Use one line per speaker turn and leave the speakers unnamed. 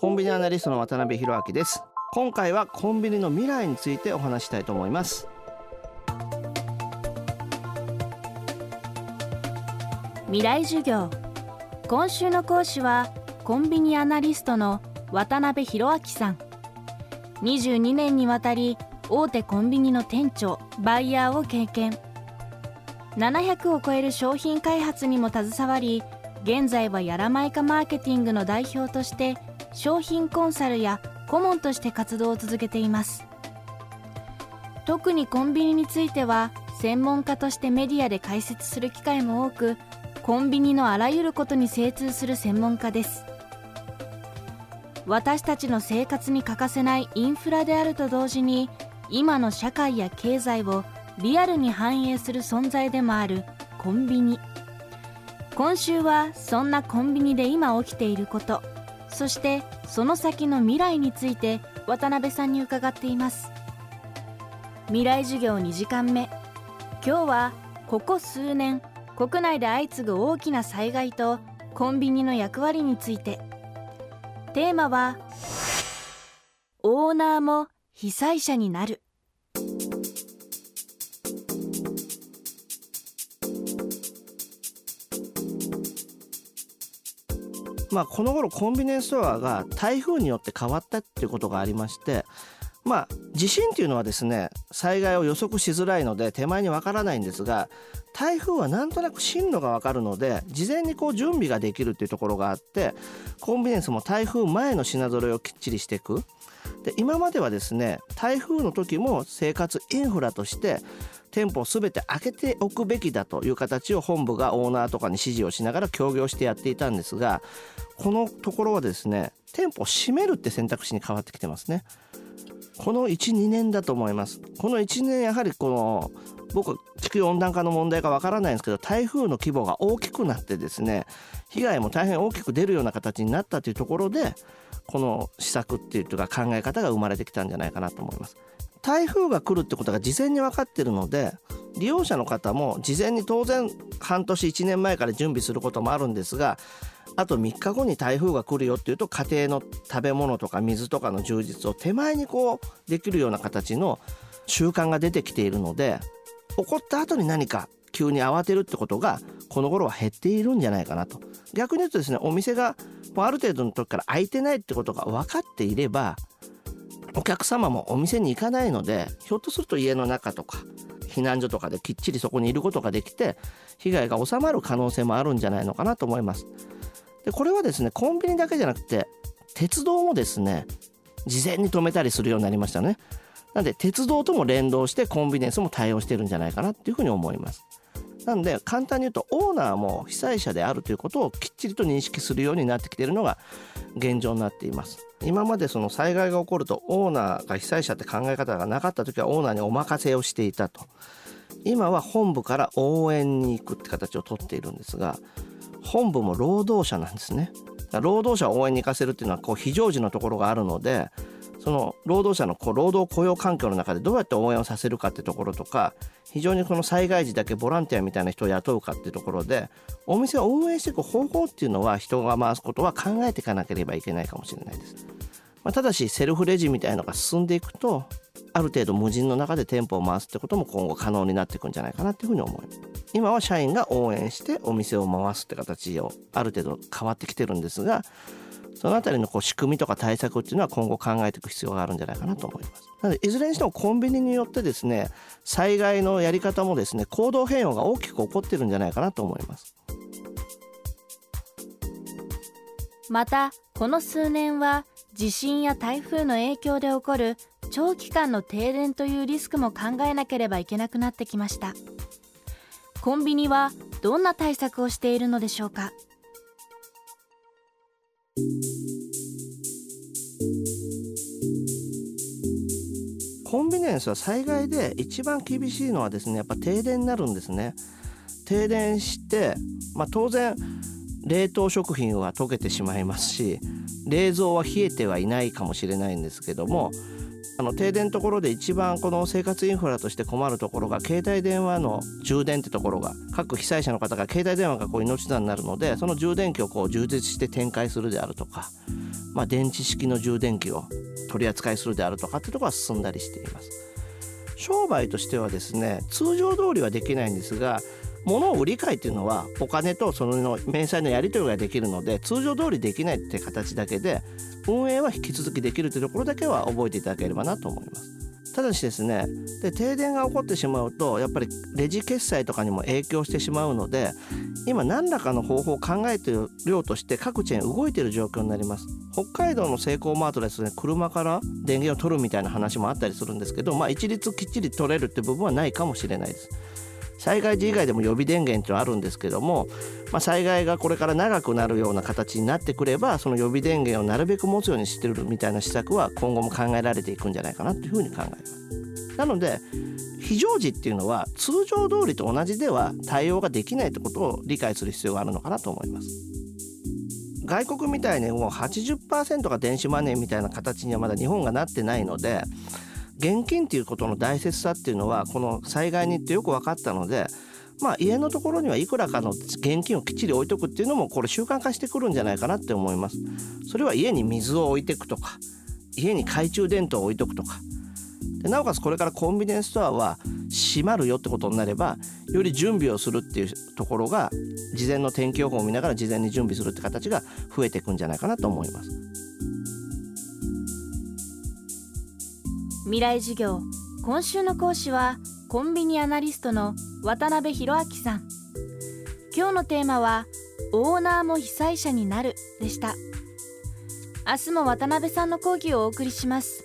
コンビニアナリストの渡辺弘明です。今回はコンビニの未来についてお話したいと思います。
未来授業。今週の講師はコンビニアナリストの渡辺弘明さん。22年にわたり大手コンビニの店長バイヤーを経験。700を超える商品開発にも携わり現在はやらまいかマーケティングの代表として商品コンサルや顧問として活動を続けています。特にコンビニについては専門家としてメディアで解説する機会も多くコンビニのあらゆることに精通する専門家です。私たちの生活に欠かせないインフラであると同時に今の社会や経済をリアルに反映する存在でもあるコンビニ。今週はそんなコンビニで今起きていること。そしてその先の未来について渡辺さんに伺っています。未来授業2時間目。今日はここ数年国内で相次ぐ大きな災害とコンビニの役割について。テーマはオーナーも被災者になる。
まあ、この頃コンビニエンスストアが台風によって変わったっていうことがありましてまあ地震っていうのはですね災害を予測しづらいので手前にわからないんですが台風はなんとなく進路がわかるので事前にこう準備ができるっていうところがあってコンビニエンスも台風前の品揃えをきっちりしていく。で今まではですね台風の時も生活インフラとして店舗を全て開けておくべきだという形を本部がオーナーとかに指示をしながら協業してやっていたんですがこのところはですね店舗を閉めるって選択肢に変わってきてますね。この12年だと思います。この1年やはりこの僕は地球温暖化の問題がわからないんですけど台風の規模が大きくなってですね被害も大変大きく出るような形になったというところでこの施策っていうか考え方が生まれてきたんじゃないかなと思います。台風が来るってことが事前に分かってるので利用者の方も事前に当然半年1年前から準備することもあるんですがあと3日後に台風が来るよっていうと家庭の食べ物とか水とかの充実を手前にこうできるような形の習慣が出てきているので起こった後に何か急に慌てるってことがこの頃は減っているんじゃないかなと。逆に言うとですねお店がある程度の時から開いてないってことが分かっていればお客様もお店に行かないのでひょっとすると家の中とか避難所とかできっちりそこにいることができて被害が収まる可能性もあるんじゃないのかなと思います。でこれはですねコンビニだけじゃなくて鉄道もですね事前に止めたりするようになりましたね。なんで鉄道とも連動してコンビニエンスも対応してるんじゃないかなっていうふうに思います。なんで簡単に言うとオーナーも被災者であるということをきっちりと認識するようになってきているのが現状になっています。今までその災害が起こるとオーナーが被災者って考え方がなかった時はオーナーにお任せをしていたと今は本部から応援に行くって形をとっているんですが本部も労働者なんですね労働者を応援に行かせるっていうのはこう非常時のところがあるのでその労働者の労働雇用環境の中でどうやって応援をさせるかってところとか非常にこの災害時だけボランティアみたいな人を雇うかってところでお店を運営していく方法っていうのは人が回すことは考えていかなければいけないかもしれないです。まあ、ただしセルフレジみたいなのが進んでいくとある程度無人の中で店舗を回すってことも今後可能になっていくんじゃないかなっていうふうに思います今は社員が応援してお店を回すって形をある程度変わってきてるんですがそのあたりのこう仕組みとか対策っていうのは今後考えていく必要があるんじゃないかなと思います。なのでいずれにしてもコンビニによってですね災害のやり方もですね行動変容が大きく起こってるんじゃないかなと思います。
またこの数年は地震や台風の影響で起こる長期間の停電というリスクも考えなければいけなくなってきましたコンビニはどんな対策をしているのでしょうか？
コンビニエンスは災害で一番厳しいのはですねやっぱ停電になるんですね。停電して、まあ、当然冷凍食品は溶けてしまいますし冷蔵は冷えてはいないかもしれないんですけどもあの停電のところで一番この生活インフラとして困るところが携帯電話の充電ってところが各被災者の方が携帯電話がこう命綱になるのでその充電器をこう充実して展開するであるとか、まあ、電池式の充電器を取り扱いするであるとかってところは進んだりしています。商売としてはですね通常通りはできないんですが物を売り買いっていうのはお金とその明細のやり取りができるので通常通りできないって形だけで運営は引き続きできるというところだけは覚えていただければなと思います。ただしですねで停電が起こってしまうとやっぱりレジ決済とかにも影響してしまうので今何らかの方法を考えている量として各チェーン動いている状況になります北海道のセイコーマートですね車から電源を取るみたいな話もあったりするんですけどまあ一律きっちり取れるって部分はないかもしれないです災害時以外でも予備電源っていうのはあるんですけども、まあ、災害がこれから長くなるような形になってくればその予備電源をなるべく持つようにしてるみたいな施策は今後も考えられていくんじゃないかなというふうに考えます。なので非常時っていうのは通常通りと同じでは対応ができないってことを理解する必要があるのかなと思います。外国みたいにもう80%が電子マネーみたいな形にはまだ日本がなってないので現金っていうことの大切さっていうのはこの災害に行ってよく分かったのでまあ家のところにはいくらかの現金をきっちり置いとくっていうのもこれ習慣化してくるんじゃないかなって思います。それは家に水を置いていくとか家に懐中電灯を置いとくとかでなおかつこれからコンビニエンスストアは閉まるよってことになればより準備をするっていうところが事前の天気予報を見ながら事前に準備するって形が増えていくんじゃないかなと思います。
未来授業。今週の講師はコンビニアナリストの渡辺博明さん。今日のテーマはオーナーも被災者になるでした。明日も渡辺さんの講義をお送りします。